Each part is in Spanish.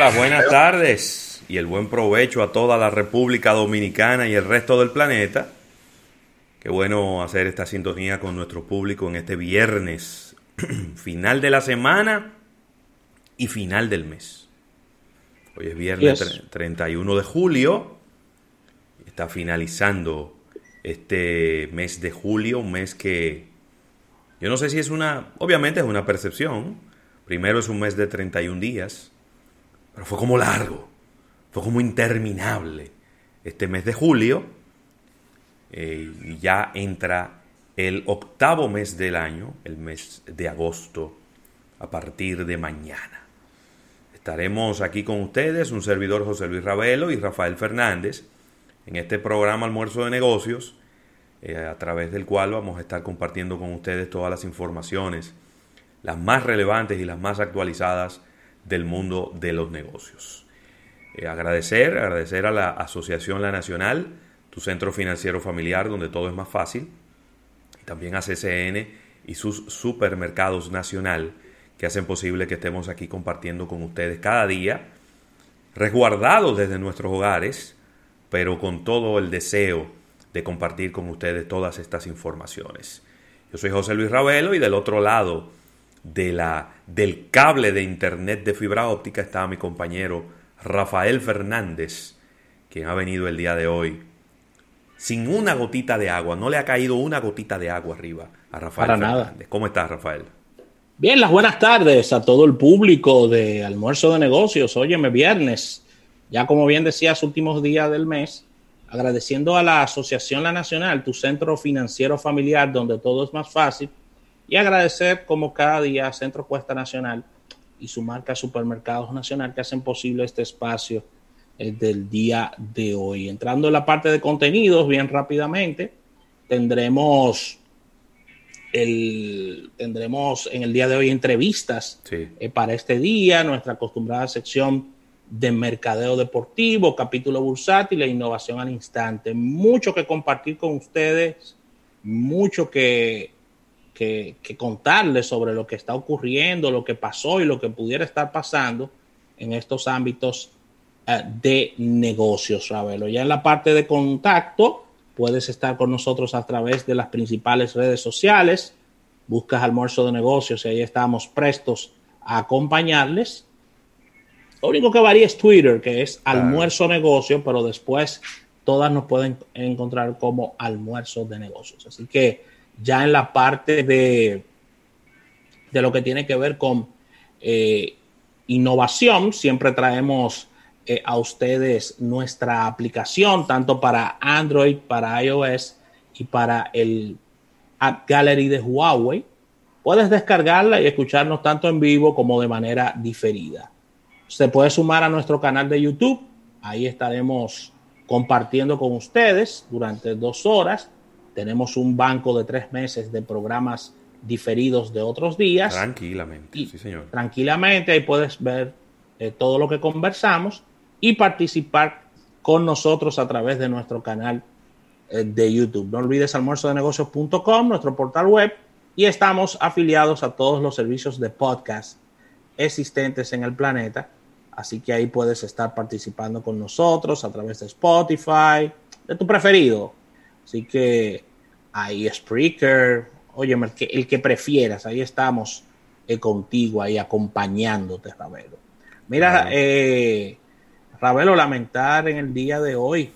Las buenas tardes y el buen provecho a toda la República Dominicana y el resto del planeta. Qué bueno hacer esta sintonía con nuestro público en este viernes, final de la semana y final del mes. Hoy es viernes 31 de julio. Está finalizando este mes de julio, un mes que yo no sé si es una, obviamente es una percepción. Primero es un mes de 31 días, pero fue como largo, fue como interminable. Este mes de julio eh, ya entra el octavo mes del año, el mes de agosto, a partir de mañana. Estaremos aquí con ustedes, un servidor José Luis Ravelo y Rafael Fernández, en este programa Almuerzo de Negocios, eh, a través del cual vamos a estar compartiendo con ustedes todas las informaciones, las más relevantes y las más actualizadas del mundo de los negocios. Eh, agradecer, agradecer a la Asociación La Nacional, tu centro financiero familiar donde todo es más fácil, y también a CCN y sus supermercados nacional que hacen posible que estemos aquí compartiendo con ustedes cada día, resguardados desde nuestros hogares, pero con todo el deseo de compartir con ustedes todas estas informaciones. Yo soy José Luis Ravelo y del otro lado de la, del cable de internet de fibra óptica está mi compañero Rafael Fernández, quien ha venido el día de hoy sin una gotita de agua. No le ha caído una gotita de agua arriba a Rafael Para Nada. ¿Cómo estás, Rafael? Bien, las buenas tardes a todo el público de Almuerzo de Negocios. Óyeme, viernes, ya como bien decías, últimos días del mes, agradeciendo a la Asociación La Nacional, tu centro financiero familiar donde todo es más fácil, y agradecer como cada día a Centro Cuesta Nacional y su marca Supermercados Nacional que hacen posible este espacio del día de hoy. Entrando en la parte de contenidos, bien rápidamente, tendremos el, tendremos en el día de hoy entrevistas eh, para este día, nuestra acostumbrada sección de mercadeo deportivo, capítulo bursátil e innovación al instante. Mucho que compartir con ustedes, mucho que, que, que contarles sobre lo que está ocurriendo, lo que pasó y lo que pudiera estar pasando en estos ámbitos eh, de negocios, Ravelo. Ya en la parte de contacto, puedes estar con nosotros a través de las principales redes sociales. Buscas almuerzo de negocios y ahí estamos prestos a acompañarles. Lo único que varía es Twitter, que es almuerzo negocio, pero después todas nos pueden encontrar como almuerzo de negocios. Así que ya en la parte de, de lo que tiene que ver con eh, innovación, siempre traemos eh, a ustedes nuestra aplicación, tanto para Android, para iOS y para el App Gallery de Huawei. Puedes descargarla y escucharnos tanto en vivo como de manera diferida. Se puede sumar a nuestro canal de YouTube. Ahí estaremos compartiendo con ustedes durante dos horas. Tenemos un banco de tres meses de programas diferidos de otros días. Tranquilamente, sí, señor. Tranquilamente, ahí puedes ver eh, todo lo que conversamos y participar con nosotros a través de nuestro canal eh, de YouTube. No olvides almuerzodenegocios.com, nuestro portal web, y estamos afiliados a todos los servicios de podcast existentes en el planeta. Así que ahí puedes estar participando con nosotros a través de Spotify, de tu preferido. Así que ahí Spreaker, oye, el que, el que prefieras, ahí estamos eh, contigo, ahí acompañándote, Ravelo. Mira, eh, Ravelo, lamentar en el día de hoy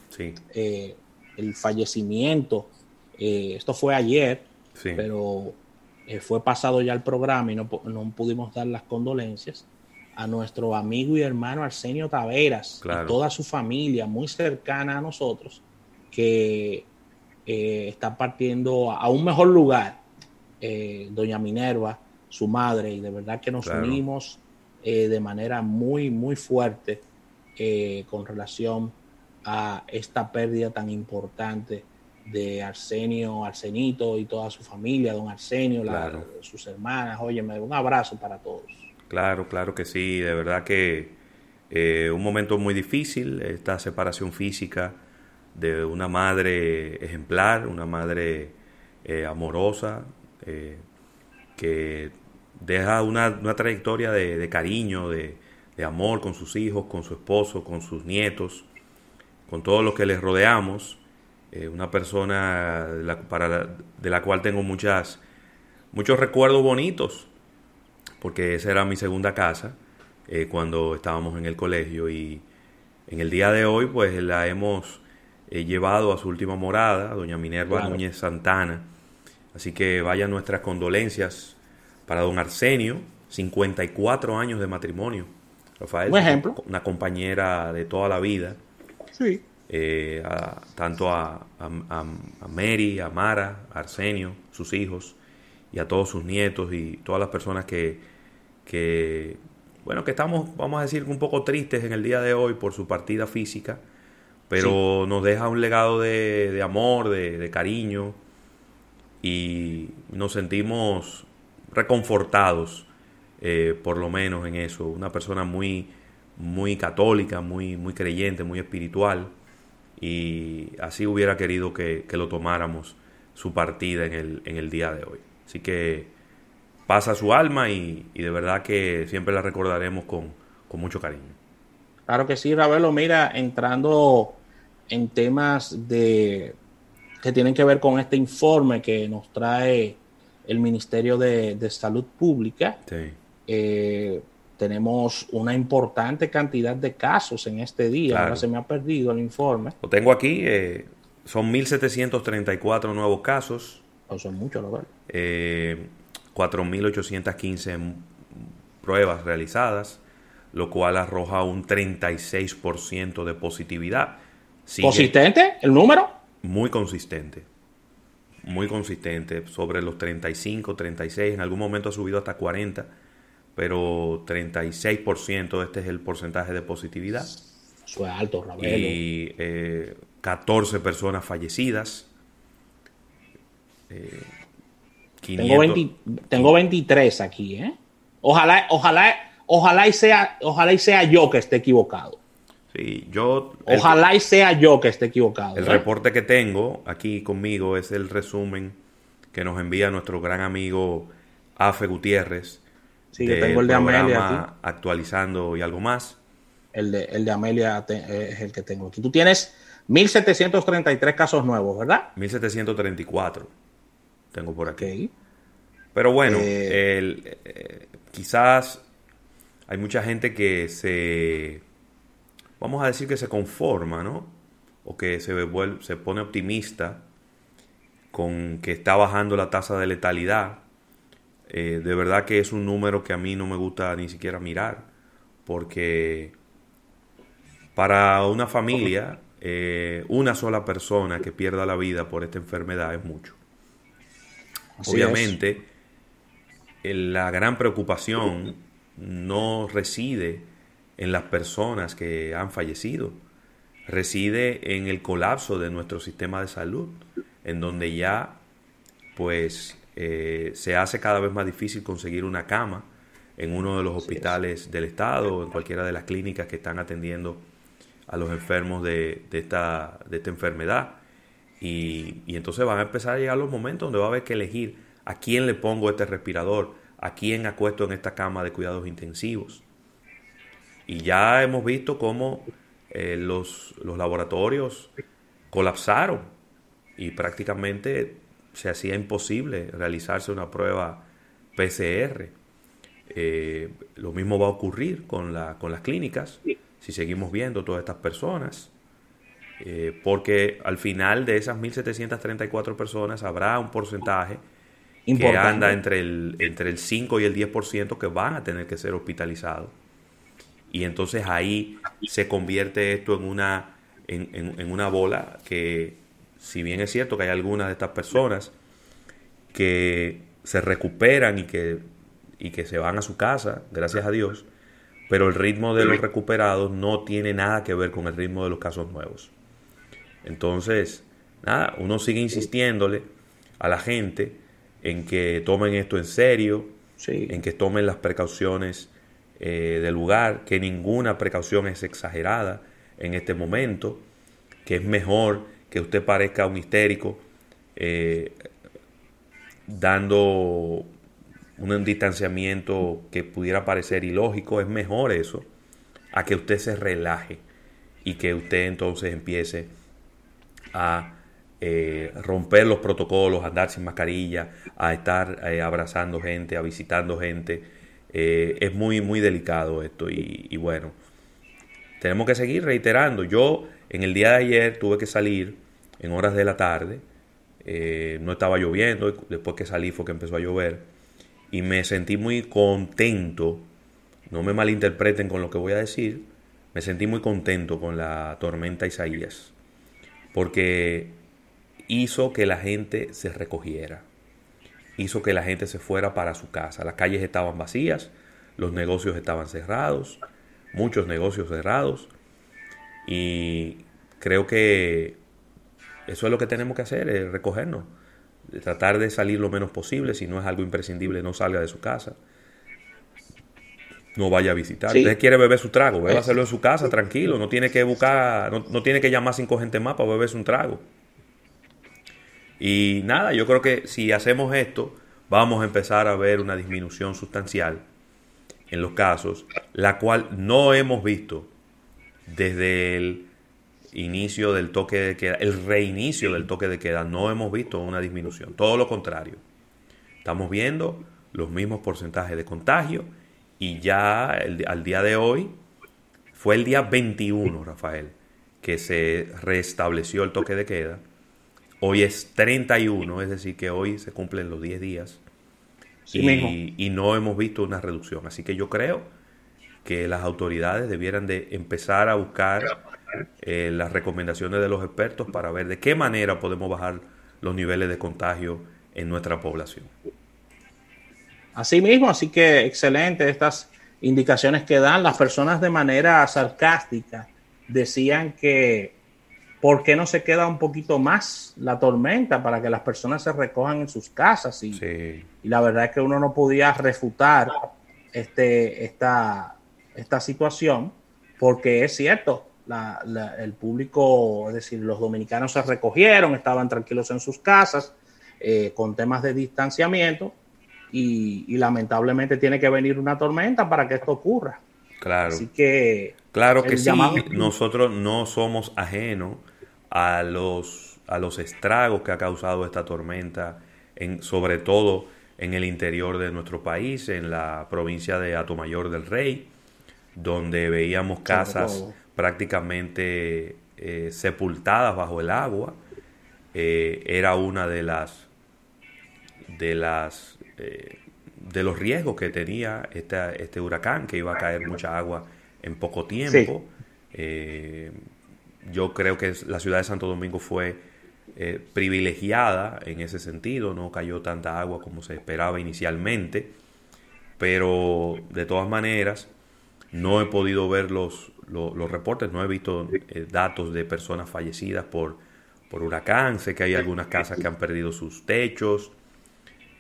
eh, el fallecimiento. Eh, esto fue ayer, pero fue pasado ya el programa y no, pudimos dar las condolencias a nuestro amigo y hermano Arsenio Taveras y toda su familia muy cercana a nosotros que está partiendo a un mejor lugar. doña Minerva, su madre, y de verdad que nos unimos de manera muy, muy fuerte eh, con relación a esta pérdida tan importante de Arsenio, Arsenito y toda su familia, don Arsenio, sus hermanas. Óyeme, un abrazo para todos. Claro, claro que sí, de verdad que eh, un momento muy difícil, esta separación física de una madre ejemplar, una madre eh, amorosa, que deja una, trayectoria de, cariño, de, amor con sus hijos, con su esposo, con sus nietos, con todos los que les rodeamos. Eh, una persona de la, para de la cual tengo muchas, muchos recuerdos bonitos, porque esa era mi segunda casa eh, cuando estábamos en el colegio y en el día de hoy pues la hemos eh, llevado a su última morada, doña Minerva Núñez Santana. Así que vayan nuestras condolencias para don Arsenio, 54 años de matrimonio. Rafael, Un ejemplo. una compañera de toda la vida. Sí. Eh, tanto a, a, Mary, a Mara, a Arsenio, sus hijos, y a todos sus nietos y todas las personas que, que, bueno, que estamos, vamos a decir, un poco tristes en el día de hoy por su partida física, pero nos deja un legado de, de amor, de, de, cariño, y nos sentimos reconfortados, eh, por lo menos en eso. Una persona muy, muy católica, muy, muy creyente, muy espiritual y así hubiera querido que, lo tomáramos su partida en el, en el, día de hoy. Así que pasa su alma y, de verdad que siempre la recordaremos con, con, mucho cariño. Claro que sí, Ravelo. Mira, entrando en temas de que tienen que ver con este informe que nos trae el Ministerio de, de Salud Pública. Sí. Eh, tenemos una importante cantidad de casos en este día. Ahora se me ha perdido el informe. Lo tengo aquí. Eh, son 1.734 nuevos casos. Oh, son muchos, la verdad. Eh, 4.815 pruebas realizadas, lo cual arroja un 36% de positividad. ¿Consistente el número? Muy consistente. Muy consistente. Sobre los 35, 36, en algún momento ha subido hasta 40 pero 36% este es el porcentaje de positividad. Eso es alto, Ravelo. Y 14 eh, personas fallecidas. Eh, tengo, 23 aquí, ¿eh? Ojalá, ojalá, ojalá y sea, ojalá y sea yo que esté equivocado. Sí, yo. Ojalá y sea yo que esté equivocado. El reporte que tengo aquí conmigo es el resumen que nos envía nuestro gran amigo Afe Gutiérrez Sí, que tengo el de Amelia Actualizando y algo más. El de, el de Amelia es el que tengo aquí. Tú tienes 1733 casos nuevos, ¿verdad? 1734 tengo por aquí. Pero bueno, eh, eh, quizás hay mucha gente que se, vamos a decir que se conforma, ¿no? O que se, se pone optimista con que está bajando la tasa de letalidad eh, de verdad que es un número que a mí no me gusta ni siquiera mirar, porque para una familia, eh, una sola persona que pierda la vida por esta enfermedad es mucho. Obviamente, la gran preocupación no reside en las personas que han fallecido, reside en el colapso de nuestro sistema de salud, en donde ya pues eh, se hace cada vez más difícil conseguir una cama en uno de los hospitales del estado o en cualquiera de las clínicas que están atendiendo a los enfermos de, esta, de esta enfermedad. Y, entonces van a empezar a llegar los momentos donde va a haber que elegir a quién le pongo este respirador, a quién acuesto en esta cama de cuidados intensivos. Y ya hemos visto cómo eh, los, los laboratorios colapsaron y prácticamente se hacía imposible realizarse una prueba PCR. Eh, lo mismo va a ocurrir con, la, con las clínicas, si seguimos viendo todas estas personas, eh, porque al final de esas 1.734 personas habrá un porcentaje que anda entre el, entre el 5 y el 10% que van a tener que ser hospitalizados. Y entonces ahí se convierte esto en una, en una bola que si bien es cierto que hay algunas de estas personas que se recuperan y que, y que se van a su casa, gracias a Dios, pero el ritmo de los recuperados no tiene nada que ver con el ritmo de los casos nuevos. Entonces, nada, uno sigue insistiéndole a la gente en que tomen esto en serio, en que tomen las precauciones eh, del lugar, que ninguna precaución es exagerada en este momento, que es mejor que usted parezca un histérico, eh, dando un distanciamiento que pudiera parecer ilógico, es mejor eso a que usted se relaje y que usted entonces empiece a eh, romper los protocolos, andar sin mascarilla, a estar eh, abrazando gente, a visitando gente. Eh, es muy, muy delicado esto y, bueno, tenemos que seguir reiterando. Yo en el día de ayer tuve que salir en horas de la tarde, no estaba lloviendo, después que salí fue que empezó a llover y me sentí muy contento, no me malinterpreten con lo que voy a decir, me sentí muy contento con la tormenta Isaías, porque hizo que la gente se recogiera, hizo que la gente se fuera para su casa. Las calles estaban vacías, los negocios estaban cerrados, muchos negocios cerrados, y creo que eso es lo que tenemos que hacer, es recogernos, tratar de salir lo menos posible, si no es algo imprescindible, no salga de su casa. No vaya a visitar. Si Usted quiere beber su trago, beba hacerlo en su casa, tranquilo. No tiene que buscar, no, no tiene que llamar cinco gente más para beberse un trago. Y nada, yo creo que si hacemos esto, vamos a empezar a ver una disminución sustancial en los casos, la cual no hemos visto desde el inicio del toque de queda, el reinicio del toque de queda, no hemos visto una disminución, todo lo contrario. Estamos viendo los mismos porcentajes de contagio y ya al día de hoy fue el día 21, Rafael, que se restableció el toque de queda Hoy es 31, es decir, que hoy se cumplen los 10 días y, no hemos visto una reducción. Así que yo creo que las autoridades debieran de empezar a buscar eh, las recomendaciones de los expertos para ver de qué manera podemos bajar los niveles de contagio en nuestra población. Así mismo, así que excelente estas indicaciones que dan las personas de manera sarcástica. Decían que ¿por qué no se queda un poquito más la tormenta para que las personas se recojan en sus casas? Y, y la verdad es que uno no podía refutar este, esta, esta situación porque es cierto, el público, es decir, los dominicanos se recogieron, estaban tranquilos en sus casas eh, con temas de distanciamiento y, y, lamentablemente tiene que venir una tormenta para que esto ocurra. Claro. Así que... Claro que sí, nosotros no somos ajenos a los, a los estragos que ha causado esta tormenta, en, sobre todo en el interior de nuestro país, en la provincia de Atomayor del Rey, donde veíamos casas prácticamente eh, sepultadas bajo el agua. Eh, era una de las de las eh, de los riesgos que tenía este huracán, que iba a caer mucha agua en poco tiempo yo creo que la ciudad de Santo Domingo fue eh, privilegiada en ese sentido, no cayó tanta agua como se esperaba inicialmente, pero de todas maneras no he podido ver los, los, reportes, no he visto eh, datos de personas fallecidas por, por huracán, sé que hay algunas casas que han perdido sus techos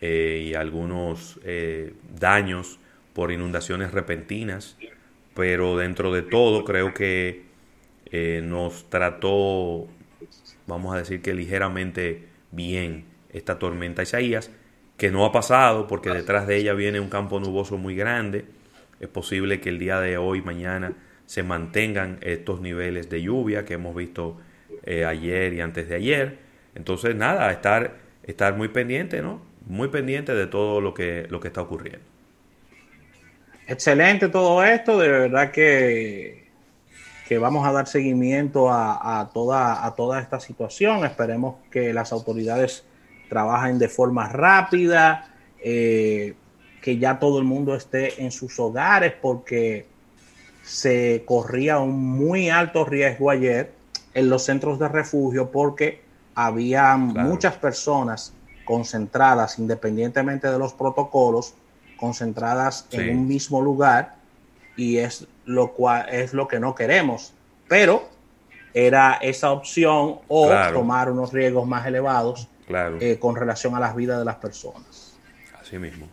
eh, y algunos daños por inundaciones repentinas, pero dentro de todo creo que eh, nos trató, vamos a decir que ligeramente bien esta tormenta Isaías, que no ha pasado porque detrás de ella viene un campo nuboso muy grande. Es posible que el día de hoy, mañana, se mantengan estos niveles de lluvia que hemos visto eh, ayer y antes de ayer. Entonces, nada, estar, estar muy pendiente, ¿no? Muy pendiente de todo lo que, lo que está ocurriendo. Excelente todo esto, de verdad que que vamos a dar seguimiento a, toda, a toda esta situación. Esperemos que las autoridades trabajen de forma rápida, eh, que ya todo el mundo esté en sus hogares porque se corría un muy alto riesgo ayer en los centros de refugio porque había muchas personas concentradas, independientemente de los protocolos, concentradas en un mismo lugar y es lo cual es lo que no queremos. Pero era esa opción o tomar unos riesgos más elevados eh, con relación a las vidas de las personas. Así mismo.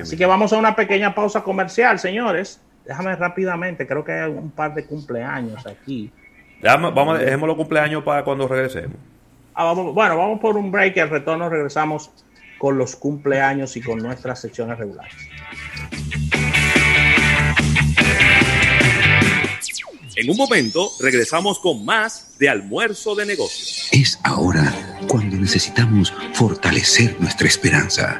Así, que vamos a una pequeña pausa comercial, señores. Déjame rápidamente, creo que hay un par de cumpleaños aquí. vamos, dejemos los cumpleaños para cuando regresemos. Ah, bueno, vamos por un break y al retorno regresamos con los cumpleaños y con nuestras secciones regulares. En un momento regresamos con más de almuerzo de negocios. Es ahora cuando necesitamos fortalecer nuestra esperanza.